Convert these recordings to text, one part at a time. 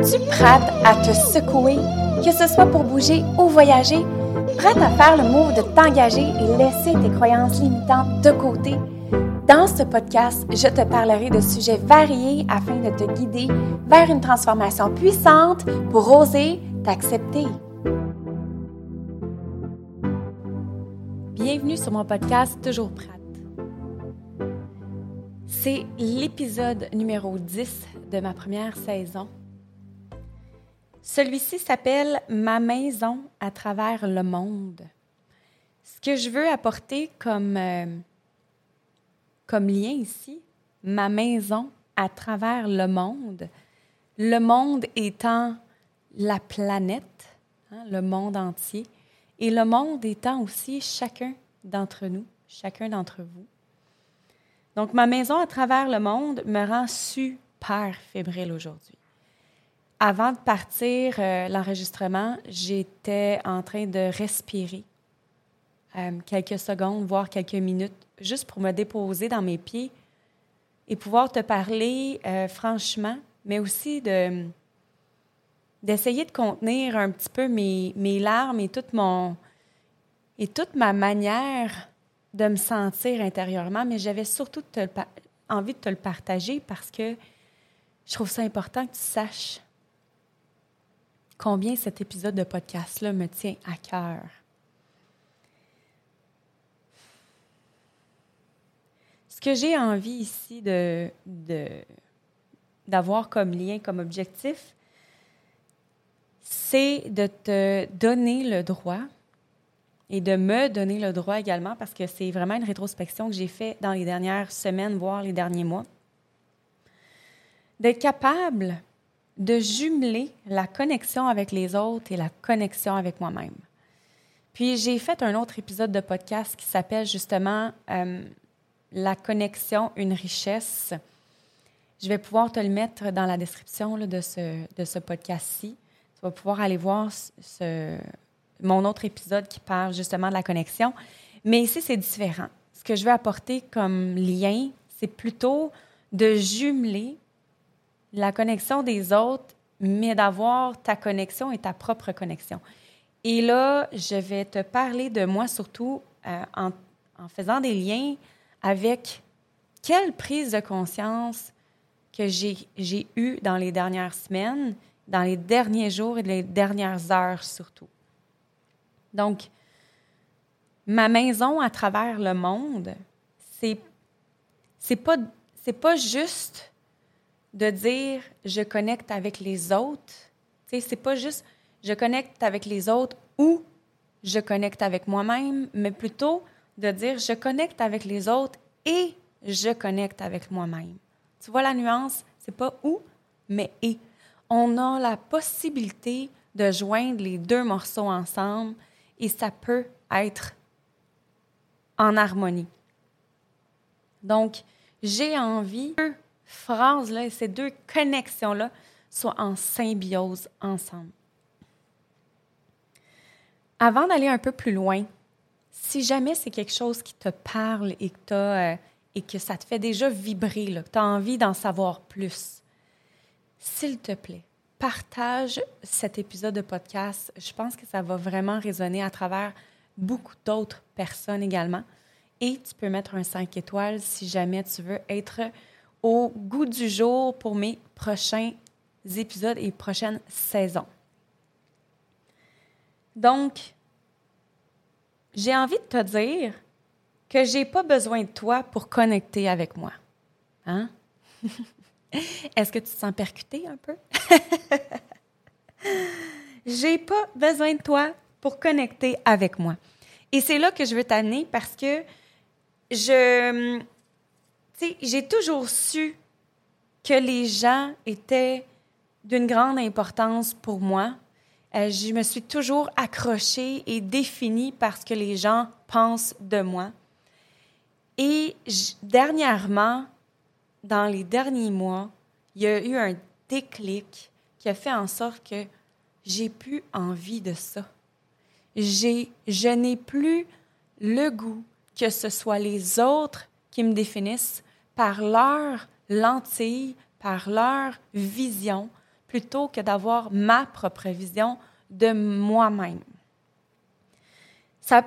Es-tu prête à te secouer, que ce soit pour bouger ou voyager? Prête à faire le move de t'engager et laisser tes croyances limitantes de côté? Dans ce podcast, je te parlerai de sujets variés afin de te guider vers une transformation puissante pour oser t'accepter. Bienvenue sur mon podcast Toujours prête. C'est l'épisode numéro 10 de ma première saison. Celui-ci s'appelle Ma maison à travers le monde. Ce que je veux apporter comme, euh, comme lien ici, ma maison à travers le monde, le monde étant la planète, hein, le monde entier, et le monde étant aussi chacun d'entre nous, chacun d'entre vous. Donc, ma maison à travers le monde me rend super fébrile aujourd'hui. Avant de partir euh, l'enregistrement, j'étais en train de respirer euh, quelques secondes, voire quelques minutes, juste pour me déposer dans mes pieds et pouvoir te parler euh, franchement, mais aussi de d'essayer de contenir un petit peu mes, mes larmes et toute mon et toute ma manière de me sentir intérieurement, mais j'avais surtout envie de te le partager parce que je trouve ça important que tu saches combien cet épisode de podcast-là me tient à cœur. Ce que j'ai envie ici de, d'avoir comme lien, comme objectif, c'est de te donner le droit et de me donner le droit également, parce que c'est vraiment une rétrospection que j'ai faite dans les dernières semaines, voire les derniers mois, d'être capable de jumeler la connexion avec les autres et la connexion avec moi-même. Puis j'ai fait un autre épisode de podcast qui s'appelle justement euh, La connexion, une richesse. Je vais pouvoir te le mettre dans la description de ce, de ce podcast-ci. Tu vas pouvoir aller voir mon autre épisode qui parle justement de la connexion. Mais ici, c'est différent. Ce que je veux apporter comme lien, c'est plutôt de jumeler la connexion des autres, mais d'avoir ta connexion et ta propre connexion. Et là, je vais te parler de moi surtout euh, en, faisant des liens avec quelle prise de conscience que j'ai eue dans les dernières semaines, dans les derniers jours et les dernières heures surtout. Donc, ma maison à travers le monde, c'est pas c'est pas juste de dire je connecte avec les autres. Tu sais, c'est pas juste je connecte avec les autres ou je connecte avec moi-même, mais plutôt de dire je connecte avec les autres et je connecte avec moi-même. Tu vois la nuance? C'est pas ou, mais et. On a la possibilité de joindre les deux morceaux ensemble et ça peut être en harmonie. Donc, j'ai envie phrases-là et ces deux connexions-là soient en symbiose ensemble. Avant d'aller un peu plus loin, si jamais c'est quelque chose qui te parle et que, euh, et que ça te fait déjà vibrer, que tu as envie d'en savoir plus, s'il te plaît, partage cet épisode de podcast. Je pense que ça va vraiment résonner à travers beaucoup d'autres personnes également. Et tu peux mettre un 5 étoiles si jamais tu veux être au goût du jour pour mes prochains épisodes et prochaines saisons. Donc, j'ai envie de te dire que j'ai pas besoin de toi pour connecter avec moi. Hein? Est-ce que tu te sens percuté un peu? J'ai pas besoin de toi pour connecter avec moi. Et c'est là que je veux t'amener parce que je. J'ai toujours su que les gens étaient d'une grande importance pour moi. Euh, je me suis toujours accrochée et définie parce que les gens pensent de moi. Et dernièrement, dans les derniers mois, il y a eu un déclic qui a fait en sorte que j'ai plus envie de ça. J'ai, je n'ai plus le goût que ce soit les autres qui me définissent par leur lentille, par leur vision, plutôt que d'avoir ma propre vision de moi-même. Ça,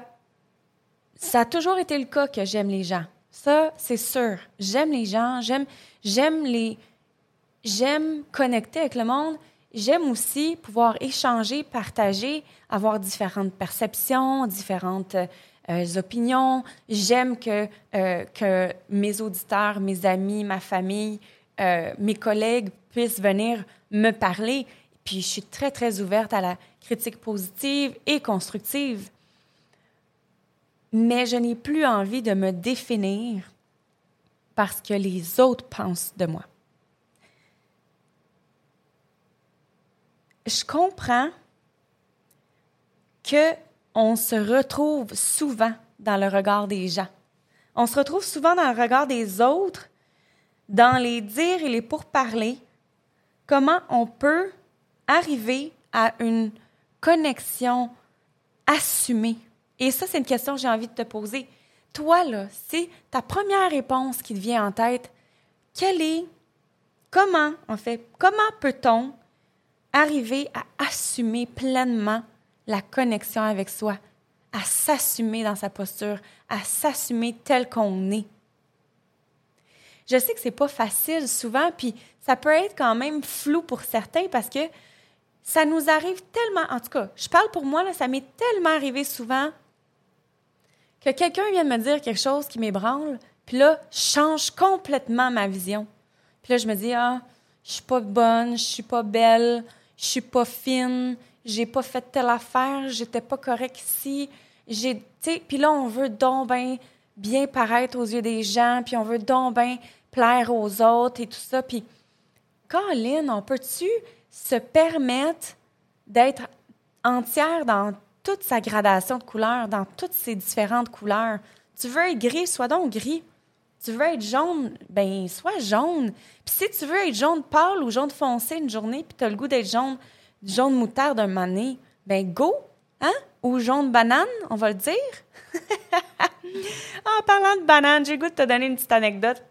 ça a toujours été le cas que j'aime les gens. Ça, c'est sûr. J'aime les gens, j'aime, j'aime les, j'aime connecter avec le monde. J'aime aussi pouvoir échanger, partager, avoir différentes perceptions, différentes euh, opinions. J'aime que, euh, que mes auditeurs, mes amis, ma famille, euh, mes collègues puissent venir me parler. Puis je suis très, très ouverte à la critique positive et constructive. Mais je n'ai plus envie de me définir parce que les autres pensent de moi. Je comprends que on se retrouve souvent dans le regard des gens. On se retrouve souvent dans le regard des autres, dans les dires et les pourparlers. Comment on peut arriver à une connexion assumée? Et ça, c'est une question que j'ai envie de te poser. Toi, là, c'est ta première réponse qui te vient en tête. Quelle est, comment, en fait, comment peut-on arriver à assumer pleinement la connexion avec soi, à s'assumer dans sa posture, à s'assumer tel qu'on est? Je sais que c'est pas facile souvent, puis ça peut être quand même flou pour certains parce que ça nous arrive tellement, en tout cas, je parle pour moi, là, ça m'est tellement arrivé souvent que quelqu'un vienne me dire quelque chose qui m'ébranle, puis là, change complètement ma vision. Puis là, je me dis, ah, je suis pas bonne, je suis pas belle, je suis pas fine, j'ai pas fait telle affaire, j'étais pas correct ici. J'ai, puis là, on veut donc bien, bien paraître aux yeux des gens, puis on veut donc bien plaire aux autres et tout ça. Puis, Colin, on peut-tu se permettre d'être entière dans toute sa gradation de couleurs, dans toutes ses différentes couleurs? Tu veux être gris, sois donc gris. Tu veux être jaune, ben sois jaune. Puis si tu veux être jaune pâle ou jaune foncé une journée, puis tu as le goût d'être jaune, jaune moutarde un mané, ben go, hein? Ou jaune banane, on va le dire. en parlant de banane, j'ai goût de te donner une petite anecdote.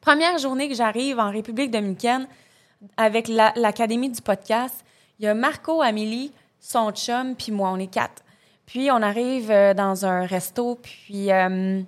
Première journée que j'arrive en République dominicaine avec l'Académie du podcast, il y a Marco, Amélie, son chum, puis moi, on est quatre. Puis on arrive euh, dans un resto, puis euh,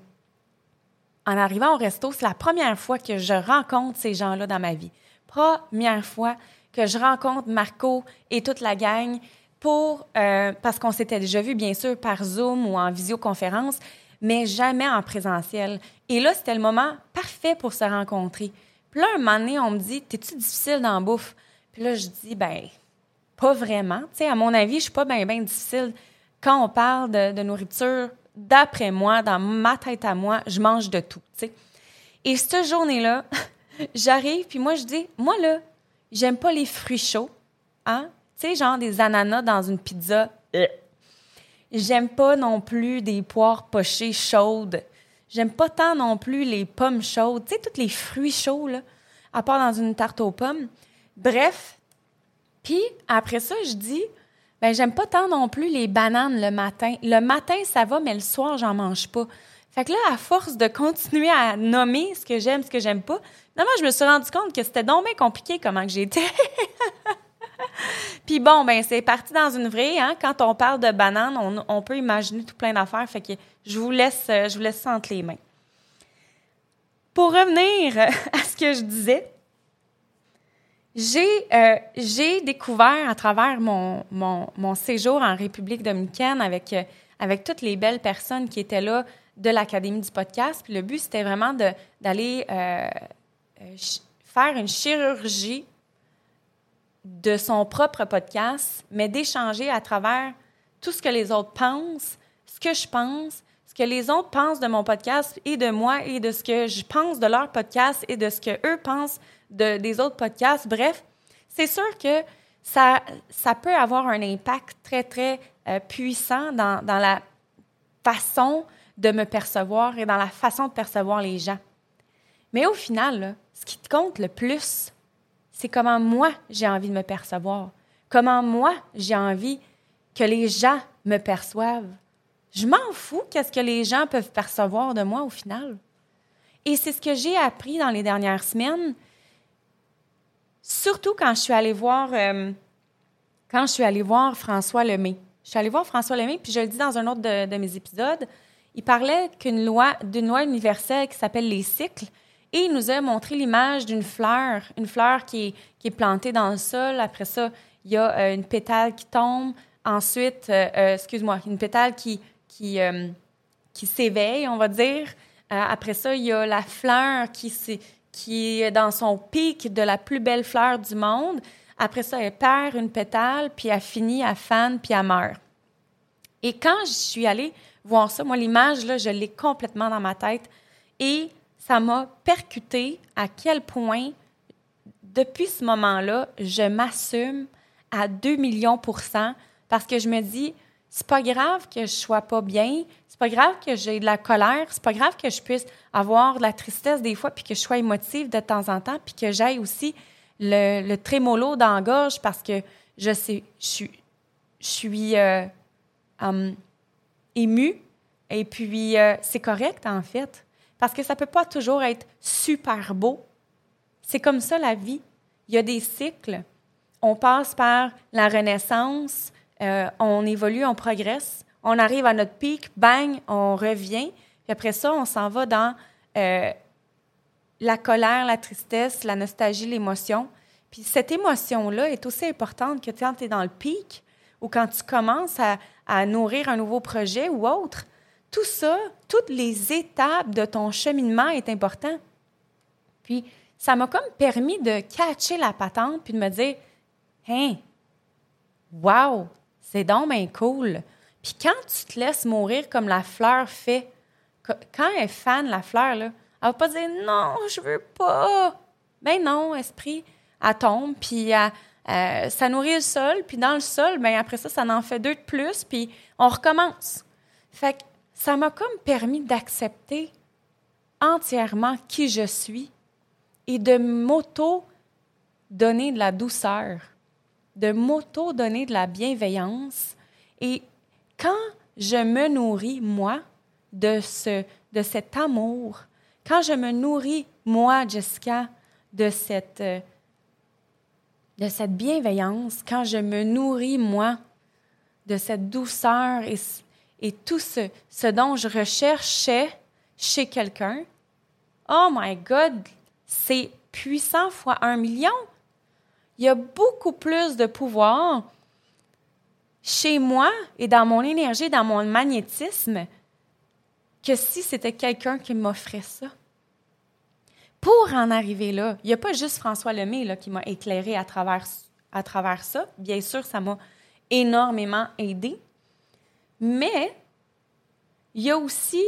en arrivant au resto, c'est la première fois que je rencontre ces gens-là dans ma vie. Première fois que je rencontre Marco et toute la gang pour euh, parce qu'on s'était déjà vu bien sûr par Zoom ou en visioconférence, mais jamais en présentiel. Et là, c'était le moment parfait pour se rencontrer. Puis là, un moment donné, on me dit T'es-tu difficile dans la bouffe? Puis là, je dis Ben, pas vraiment. Tu sais, à mon avis, je suis pas bien ben difficile quand on parle de, nourriture. D'après moi, dans ma tête à moi, je mange de tout. Tu sais. Et cette journée-là, j'arrive puis moi je dis, moi là, j'aime pas les fruits chauds, hein? Tu sais, genre des ananas dans une pizza. J'aime pas non plus des poires pochées chaudes. J'aime pas tant non plus les pommes chaudes. Tu sais, tous les fruits chauds, à part dans une tarte aux pommes. Bref, puis après ça, je dis, ben j'aime pas tant non plus les bananes le matin. Le matin, ça va, mais le soir, j'en mange pas. Fait que là, à force de continuer à nommer ce que j'aime, ce que j'aime pas, finalement, je me suis rendu compte que c'était donc bien compliqué comment que j'étais. Puis bon, ben c'est parti dans une vraie. Hein? Quand on parle de bananes, on, peut imaginer tout plein d'affaires. Fait que je vous laisse, je vous laisse les mains. Pour revenir à ce que je disais, euh, j'ai découvert à travers mon, mon, séjour en République dominicaine avec, euh, avec toutes les belles personnes qui étaient là de l'Académie du podcast. Puis le but, c'était vraiment d'aller euh, faire une chirurgie de son propre podcast, mais d'échanger à travers tout ce que les autres pensent, ce que je pense, ce que les autres pensent de mon podcast et de moi et de ce que je pense de leur podcast et de ce que eux pensent des autres podcasts. Bref, c'est sûr que ça, ça peut avoir un impact très, très euh, puissant dans, dans la façon de me percevoir et dans la façon de percevoir les gens. Mais au final, ce qui compte le plus, c'est comment moi j'ai envie de me percevoir, comment moi j'ai envie que les gens me perçoivent. Je m'en fous qu'est-ce que les gens peuvent percevoir de moi au final. Et c'est ce que j'ai appris dans les dernières semaines, Surtout quand je suis allée voir, euh, François Lemay. Je suis allée voir François Lemay, puis je le dis dans un autre de mes épisodes. Il parlait d'une loi universelle qui s'appelle les cycles, et il nous a montré l'image d'une fleur, une fleur qui est, plantée dans le sol. Après ça, il y a euh, une pétale qui tombe. Ensuite, euh, euh, excuse-moi, une pétale qui, qui, s'éveille, on va dire. Après ça, il y a la fleur qui, qui est dans son pic de la plus belle fleur du monde. Après ça, elle perd une pétale, puis elle finit, elle fane, puis elle meurt. Et quand je suis allée voir ça, moi, l'image, là, je l'ai complètement dans ma tête. Et ça m'a percuté à quel point, depuis ce moment-là, je m'assume à 2 millions pour cent parce que je me dis, c'est pas grave que je sois pas bien, c'est pas grave que j'ai de la colère, c'est pas grave que je puisse avoir de la tristesse des fois, puis que je sois émotive de temps en temps, puis que j'aille aussi le, trémolo dans la gorge parce que je sais, je suis, euh, um, émue, et puis euh, c'est correct en fait, parce que ça peut pas toujours être super beau. C'est comme ça la vie. Il y a des cycles. On passe par la renaissance, euh, on évolue, on progresse, on arrive à notre pic, bang, on revient. Puis après ça, on s'en va dans euh, la colère, la tristesse, la nostalgie, l'émotion. Puis cette émotion-là est aussi importante que quand tu es dans le pic ou quand tu commences à, nourrir un nouveau projet ou autre. Tout ça, toutes les étapes de ton cheminement est important. Puis ça m'a comme permis de catcher la patente puis de me dire, hein, wow, c'est donc bien cool. Puis quand tu te laisses mourir comme la fleur fait, quand elle fan la fleur, là, elle va pas dire non, je veux pas. Ben non, esprit, elle tombe, puis elle, euh, ça nourrit le sol, puis dans le sol, ben après ça, ça en fait deux de plus, puis on recommence. Fait que ça m'a comme permis d'accepter entièrement qui je suis et de m'auto-donner de la douceur, de m'auto-donner de la bienveillance. Et quand je me nourris, moi, de, ce, de cet amour, quand je me nourris, moi, Jessica, de cette, de cette bienveillance, quand je me nourris, moi, de cette douceur et, tout ce, ce dont je recherchais chez quelqu'un, oh my God, c'est puissant fois un million. Il y a beaucoup plus de pouvoir chez moi et dans mon énergie, dans mon magnétisme, que si c'était quelqu'un qui m'offrait ça. Pour en arriver là, il n'y a pas juste François Lemay là, qui m'a éclairé à travers, à travers ça. Bien sûr, ça m'a énormément aidé. Mais il y a aussi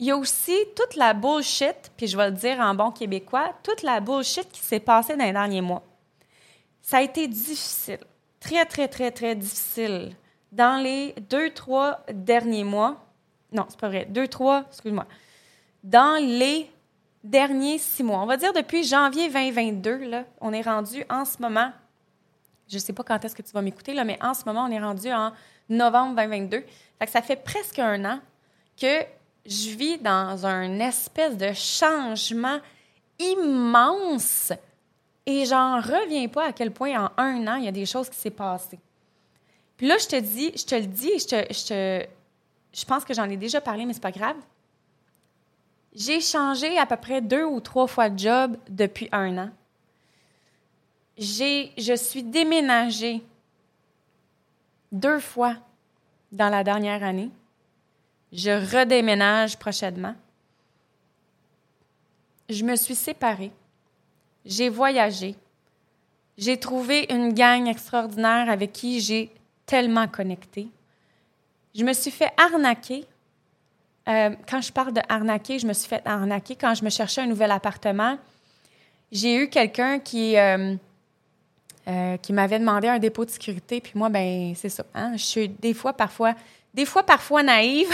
il y a aussi toute la bullshit, puis je vais le dire en bon québécois, toute la bullshit qui s'est passée dans les derniers mois. Ça a été difficile, très, très, très, très difficile. Dans les deux, trois derniers mois, non, c'est pas vrai, deux, trois, excuse-moi, dans les derniers six mois, on va dire depuis janvier 2022, là, on est rendu en ce moment, je ne sais pas quand est-ce que tu vas m'écouter, mais en ce moment, on est rendu en novembre 2022. Fait ça fait presque un an que je vis dans un espèce de changement immense et j'en reviens pas à quel point en un an, il y a des choses qui s'est passées. Puis là, je te dis, je te le dis, je, je, te, pense que j'en ai déjà parlé, mais c'est pas grave. J'ai changé à peu près deux ou trois fois de job depuis un an. J'ai, je suis déménagée deux fois dans la dernière année. Je redéménage prochainement. Je me suis séparée. J'ai voyagé. J'ai trouvé une gang extraordinaire avec qui j'ai tellement connecté. Je me suis fait arnaquer. Euh, quand je parle de arnaquer, je me suis fait arnaquer quand je me cherchais un nouvel appartement. J'ai eu quelqu'un qui, euh, euh, qui m'avait demandé un dépôt de sécurité, puis moi, ben c'est ça. Hein? Je suis des fois, parfois, des fois, parfois naïve.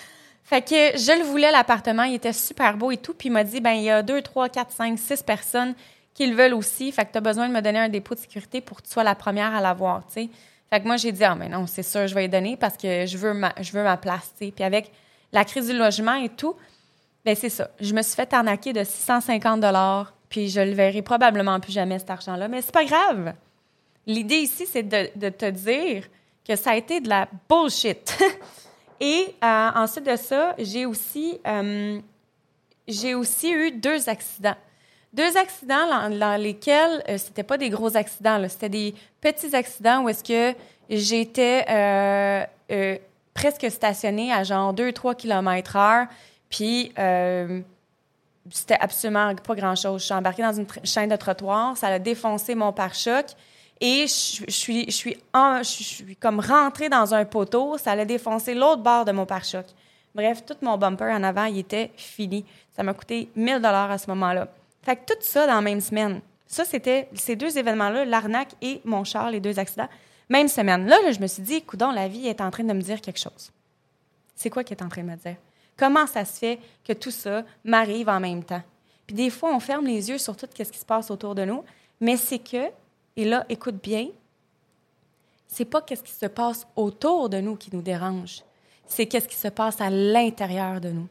fait que je le voulais, l'appartement. Il était super beau et tout. Puis il m'a dit, ben il y a deux, trois, quatre, cinq, six personnes qui le veulent aussi. Fait que tu as besoin de me donner un dépôt de sécurité pour que tu sois la première à l'avoir, tu sais. Fait que moi, j'ai dit, ah, mais non, c'est sûr, je vais y donner parce que je veux ma, je veux ma place, tu sais. Puis avec la crise du logement et tout, ben c'est ça. Je me suis fait arnaquer de 650 puis je le verrai probablement plus jamais, cet argent-là, mais c'est pas grave. L'idée ici, c'est de, te dire que ça a été de la bullshit. Et euh, ensuite de ça, j'ai aussi, euh, aussi eu deux accidents. Deux accidents dans, lesquels euh, c'était pas des gros accidents, c'était des petits accidents où est-ce que j'étais presque stationnée à genre 2-3 km heure, puis c'était absolument pas grand-chose. Je suis embarquée dans une chaîne de trottoir, ça a défoncé mon pare-choc. Et je, suis, je, suis je suis comme rentrée dans un poteau, ça allait défoncer l'autre bord de mon pare-choc. Bref, tout mon bumper en avant, il était fini. Ça m'a coûté 1000 dollars à ce moment-là. Fait que tout ça dans la même semaine. Ça, c'était ces deux événements-là, l'arnaque et mon char, les deux accidents. Même semaine. Là, je me suis dit, coudon, la vie est en train de me dire quelque chose. C'est quoi qui est en train de me dire? Comment ça se fait que tout ça m'arrive en même temps? Puis des fois, on ferme les yeux sur tout ce qui se passe autour de nous, mais c'est que et là, écoute bien, c'est pas qu'est-ce qui se passe autour de nous qui nous dérange, c'est qu'est-ce qui se passe à l'intérieur de nous.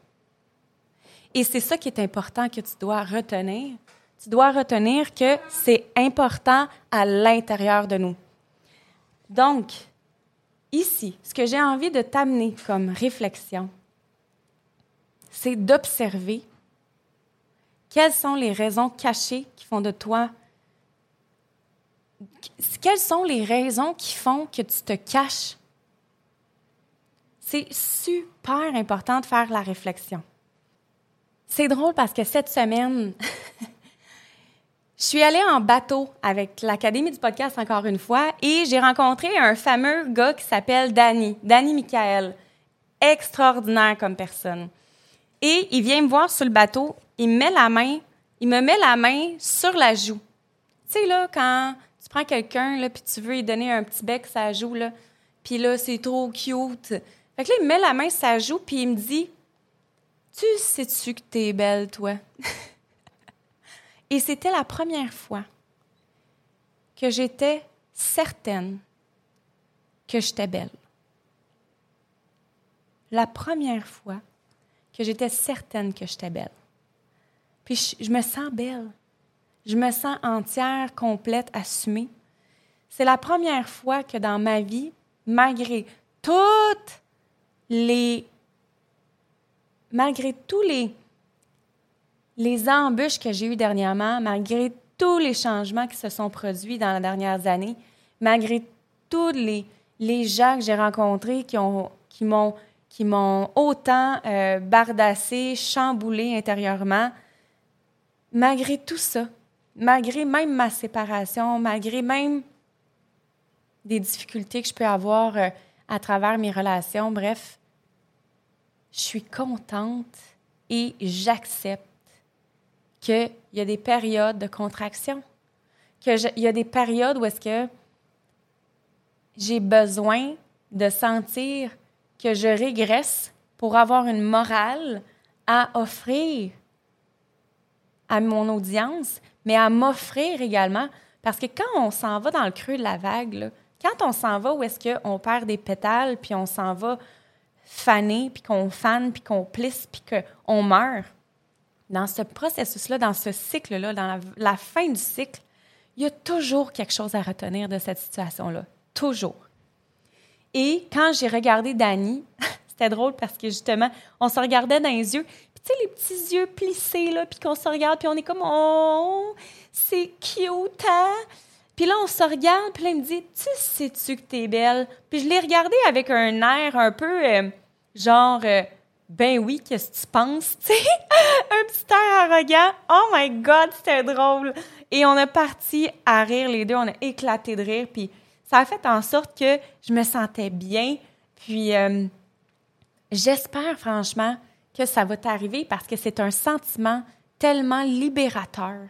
Et c'est ça qui est important que tu dois retenir. Tu dois retenir que c'est important à l'intérieur de nous. Donc, ici, ce que j'ai envie de t'amener comme réflexion, c'est d'observer quelles sont les raisons cachées qui font de toi quelles sont les raisons qui font que tu te caches? C'est super important de faire la réflexion. C'est drôle parce que cette semaine, je suis allée en bateau avec l'Académie du podcast encore une fois et j'ai rencontré un fameux gars qui s'appelle Danny, Danny Michael. Extraordinaire comme personne. Et il vient me voir sur le bateau, il me met la main, il me met la main sur la joue. Tu sais, là, quand prends quelqu'un, là, puis tu veux lui donner un petit bec, ça joue, là. Puis là, c'est trop cute. Fait que là, il me met la main, ça joue, puis il me dit Tu sais-tu que t'es belle, toi Et c'était la première fois que j'étais certaine que j'étais belle. La première fois que j'étais certaine que j'étais belle. Puis je me sens belle. Je me sens entière, complète, assumée. C'est la première fois que dans ma vie, malgré toutes les malgré tous les les embûches que j'ai eues dernièrement, malgré tous les changements qui se sont produits dans les dernières années, malgré tous les, les gens que j'ai rencontrés qui ont qui m'ont qui m'ont autant euh, bardassé, chamboulé intérieurement, malgré tout ça, malgré même ma séparation, malgré même des difficultés que je peux avoir euh, à travers mes relations, bref, je suis contente et j'accepte qu'il y a des périodes de contraction, qu'il y a des périodes où est-ce que j'ai besoin de sentir que je régresse pour avoir une morale à offrir à mon audience, mais à m'offrir également. Parce que quand on s'en va dans le creux de la vague, quand on s'en va où est-ce qu'on perd des pétales, puis on s'en va faner, puis qu'on fane, puis qu'on plisse, puis qu'on meurt, dans ce processus-là, dans ce cycle-là, dans la, fin du cycle, il y a toujours quelque chose à retenir de cette situation-là. Toujours. Et quand j'ai regardé Dani, c'était drôle parce que justement, on se regardait dans les yeux, tu sais, les petits yeux plissés, là, puis qu'on se regarde, puis on est comme, oh, c'est cute, hein? Puis là, on se regarde, puis là, il me dit, tu sais-tu que t'es belle? Puis je l'ai regardé avec un air un peu, euh, genre, euh, ben oui, qu'est-ce que tu penses? Tu sais, un petit air arrogant. Oh my God, c'était drôle. Et on a parti à rire les deux, on a éclaté de rire, puis ça a fait en sorte que je me sentais bien. Puis euh, j'espère franchement que ça va t'arriver parce que c'est un sentiment tellement libérateur,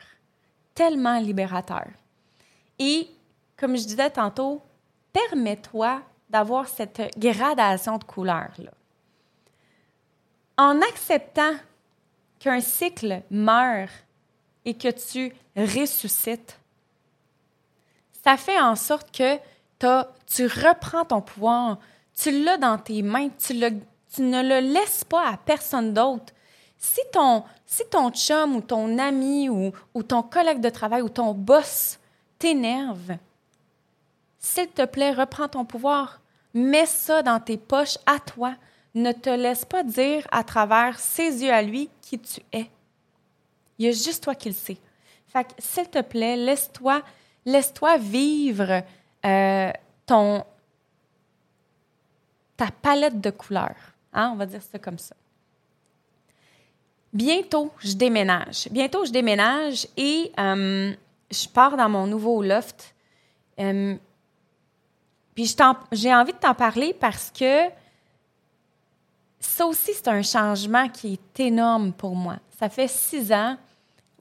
tellement libérateur. Et comme je disais tantôt, permets-toi d'avoir cette gradation de couleurs-là. En acceptant qu'un cycle meurt et que tu ressuscites, ça fait en sorte que tu reprends ton pouvoir, tu l'as dans tes mains, tu ne le laisses pas à personne d'autre. Si ton, si chum ou ton ami ou ton collègue de travail ou ton boss t'énerve, s'il te plaît, reprends ton pouvoir. Mets ça dans tes poches à toi. Ne te laisse pas dire à travers ses yeux à lui qui tu es. Il y a juste toi qui le sais. Fait que, s'il te plaît, laisse-toi laisse-toi vivre euh, ton, ta palette de couleurs. Hein? On va dire ça comme ça. Bientôt, je déménage. Bientôt, je déménage et euh, je pars dans mon nouveau loft. Euh, puis j'ai envie de t'en parler parce que ça aussi, c'est un changement qui est énorme pour moi. Ça fait six ans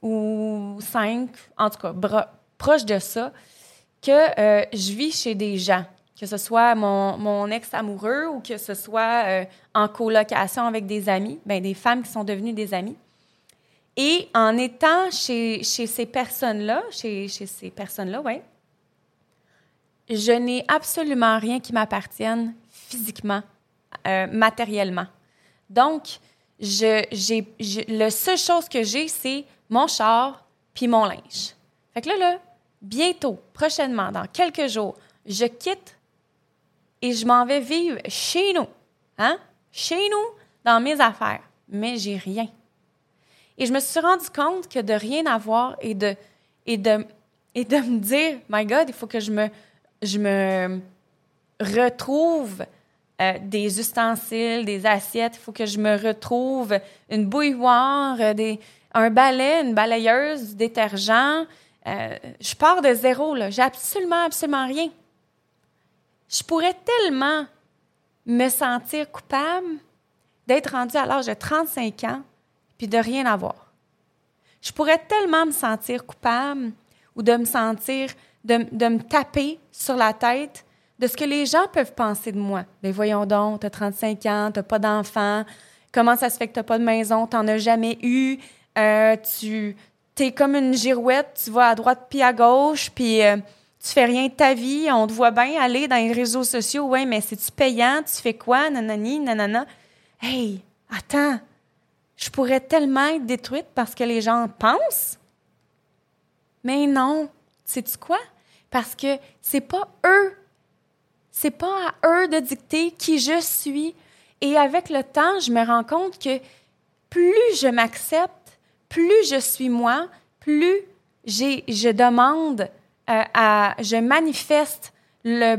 ou cinq, en tout cas, proche de ça, que euh, je vis chez des gens, que ce soit mon, mon ex-amoureux ou que ce soit euh, en colocation avec des amis, ben, des femmes qui sont devenues des amis. Et en étant chez, chez ces personnes-là, chez, chez ces personnes-là, ouais, je n'ai absolument rien qui m'appartienne physiquement, euh, matériellement. Donc, je, j'ai, la seule chose que j'ai, c'est mon char puis mon linge. Fait que là, là, bientôt, prochainement, dans quelques jours, je quitte et je m'en vais vivre chez nous. Hein? Chez nous, dans mes affaires. Mais j'ai rien. Et je me suis rendu compte que de rien avoir et de, et de, et de me dire, my God, il faut que je me, je me retrouve euh, des ustensiles, des assiettes, il faut que je me retrouve une bouilloire, euh, un balai, une balayeuse, du détergent, euh, je pars de zéro, là. J'ai absolument, absolument rien. Je pourrais tellement me sentir coupable d'être rendue à l'âge de 35 ans puis de rien avoir. Je pourrais tellement me sentir coupable ou de me sentir, de, de me taper sur la tête de ce que les gens peuvent penser de moi. Ben, voyons donc, tu as 35 ans, tu pas d'enfant, comment ça se fait que tu n'as pas de maison, tu n'en as jamais eu, euh, tu t'es comme une girouette, tu vas à droite puis à gauche, puis euh, tu fais rien de ta vie, on te voit bien aller dans les réseaux sociaux, ouais, mais c'est-tu payant, tu fais quoi, nanani, nanana. Hey, attends, je pourrais tellement être détruite parce que les gens pensent. Mais non, sais-tu quoi? Parce que c'est pas eux, c'est pas à eux de dicter qui je suis. Et avec le temps, je me rends compte que plus je m'accepte, plus je suis moi, plus je demande euh, à, je manifeste le,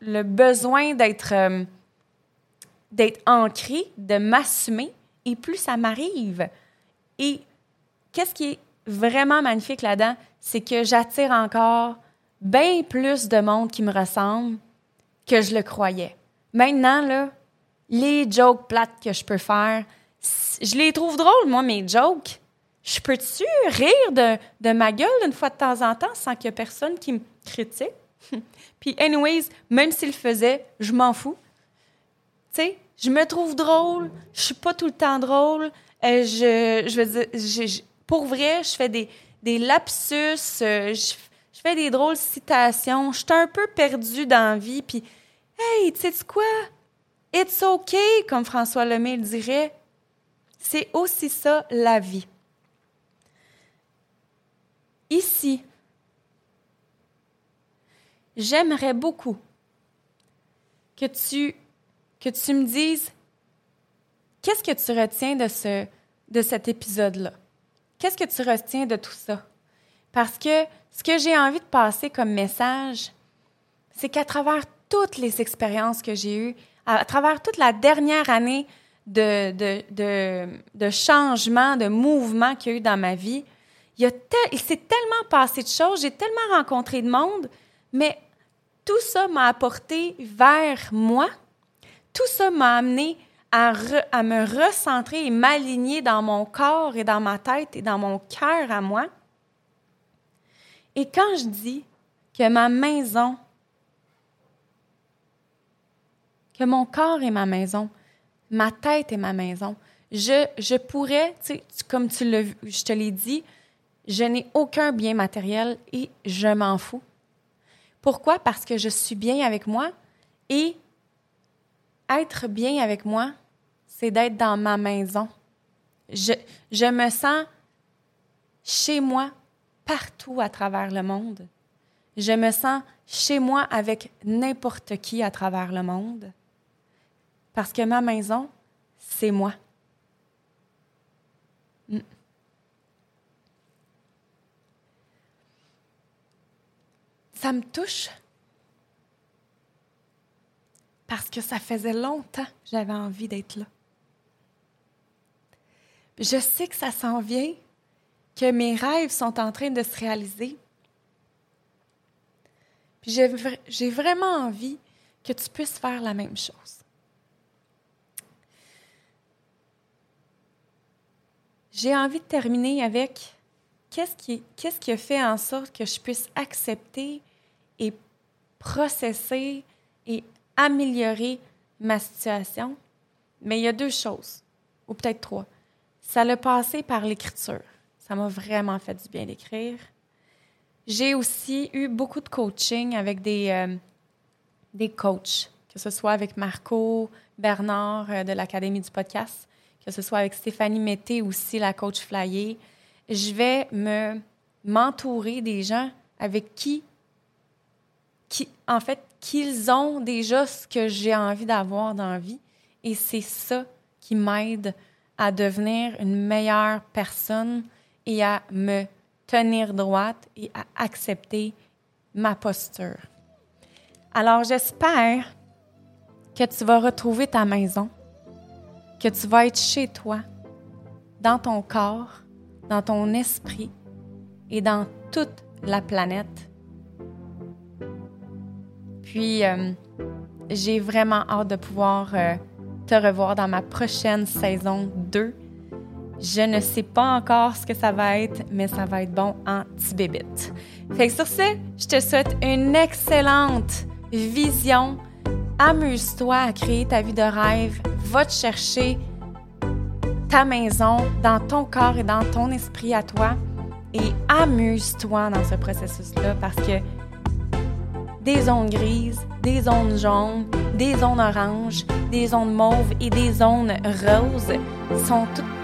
le besoin d'être euh, d'être ancré, de m'assumer, et plus ça m'arrive. Et qu'est-ce qui est vraiment magnifique là-dedans, c'est que j'attire encore bien plus de monde qui me ressemble que je le croyais. Maintenant, là, les jokes plates que je peux faire, je les trouve drôles, moi, mes jokes, je peux-tu rire de, de, ma gueule une fois de temps en temps sans qu'il y ait personne qui me critique? Puis, anyways, même s'il le faisait, je m'en fous. Tu sais, je me trouve drôle, je suis pas tout le temps drôle. Euh, je, je veux dire, pour vrai, je fais des, des lapsus, euh, je, fais des drôles citations. Je suis un peu perdue dans vie. Puis, hey, tu sais quoi? It's okay, comme François Lemay le dirait. C'est aussi ça, la vie ici. J'aimerais beaucoup que tu, que tu me dises qu'est-ce que tu retiens de, ce, de cet épisode-là? Qu'est-ce que tu retiens de tout ça? Parce que ce que j'ai envie de passer comme message, c'est qu'à travers toutes les expériences que j'ai eues, à travers toute la dernière année de, de, de, de changement, de mouvement qu'il y a eu dans ma vie, il, il s'est tellement passé de choses, j'ai tellement rencontré de monde, mais tout ça m'a apporté vers moi. Tout ça m'a amené à, à, me recentrer et m'aligner dans mon corps et dans ma tête et dans mon cœur à moi. Et quand je dis que ma maison, que mon corps est ma maison, ma tête est ma maison, je, je pourrais, comme tu je te l'ai dit, je n'ai aucun bien matériel et je m'en fous. Pourquoi? Parce que je suis bien avec moi et être bien avec moi, c'est d'être dans ma maison. je, je me sens chez moi partout à travers le monde. Je me sens chez moi avec n'importe qui à travers le monde. Parce que ma maison, c'est moi. Mm. Ça me touche parce que ça faisait longtemps que j'avais envie d'être là. Je sais que ça s'en vient, que mes rêves sont en train de se réaliser. Puis j'ai vraiment envie que tu puisses faire la même chose. J'ai envie de terminer avec qu'est-ce qui, qu'est-ce qui a fait en sorte que je puisse accepter et processer et améliorer ma situation. Mais il y a deux choses, ou peut-être trois. Ça l'a passé par l'écriture. Ça m'a vraiment fait du bien d'écrire. J'ai aussi eu beaucoup de coaching avec des, euh, des coachs, que ce soit avec Marco Bernard euh, de l'Académie du podcast, que ce soit avec Stéphanie Mété aussi, la coach flyer. Je vais me m'entourer des gens avec qui, qui, en fait, qu'ils ont déjà ce que j'ai envie d'avoir dans la vie. Et c'est ça qui m'aide à devenir une meilleure personne et à me tenir droite et à accepter ma posture. Alors j'espère que tu vas retrouver ta maison, que tu vas être chez toi, dans ton corps, dans ton esprit et dans toute la planète. Puis, euh, j'ai vraiment hâte de pouvoir euh, te revoir dans ma prochaine saison 2. Je ne sais pas encore ce que ça va être, mais ça va être bon en tibébite. Fait que sur ce, je te souhaite une excellente vision. Amuse-toi à créer ta vie de rêve. Va te chercher ta maison dans ton corps et dans ton esprit à toi. Et amuse-toi dans ce processus-là parce que des zones grises, des zones jaunes, des zones oranges, des zones mauves et des zones roses sont toutes